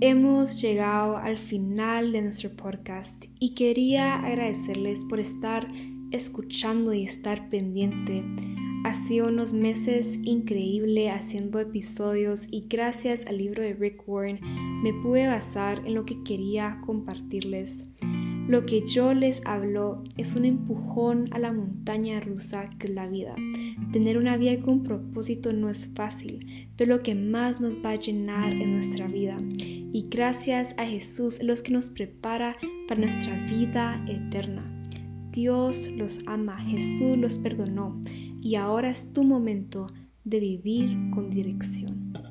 Hemos llegado al final de nuestro podcast y quería agradecerles por estar escuchando y estar pendiente. Ha sido unos meses increíble haciendo episodios y gracias al libro de Rick Warren me pude basar en lo que quería compartirles. Lo que yo les hablo es un empujón a la montaña rusa que es la vida. Tener una vida con propósito no es fácil, pero lo que más nos va a llenar en nuestra vida. Y gracias a Jesús, los que nos prepara para nuestra vida eterna. Dios los ama, Jesús los perdonó y ahora es tu momento de vivir con dirección.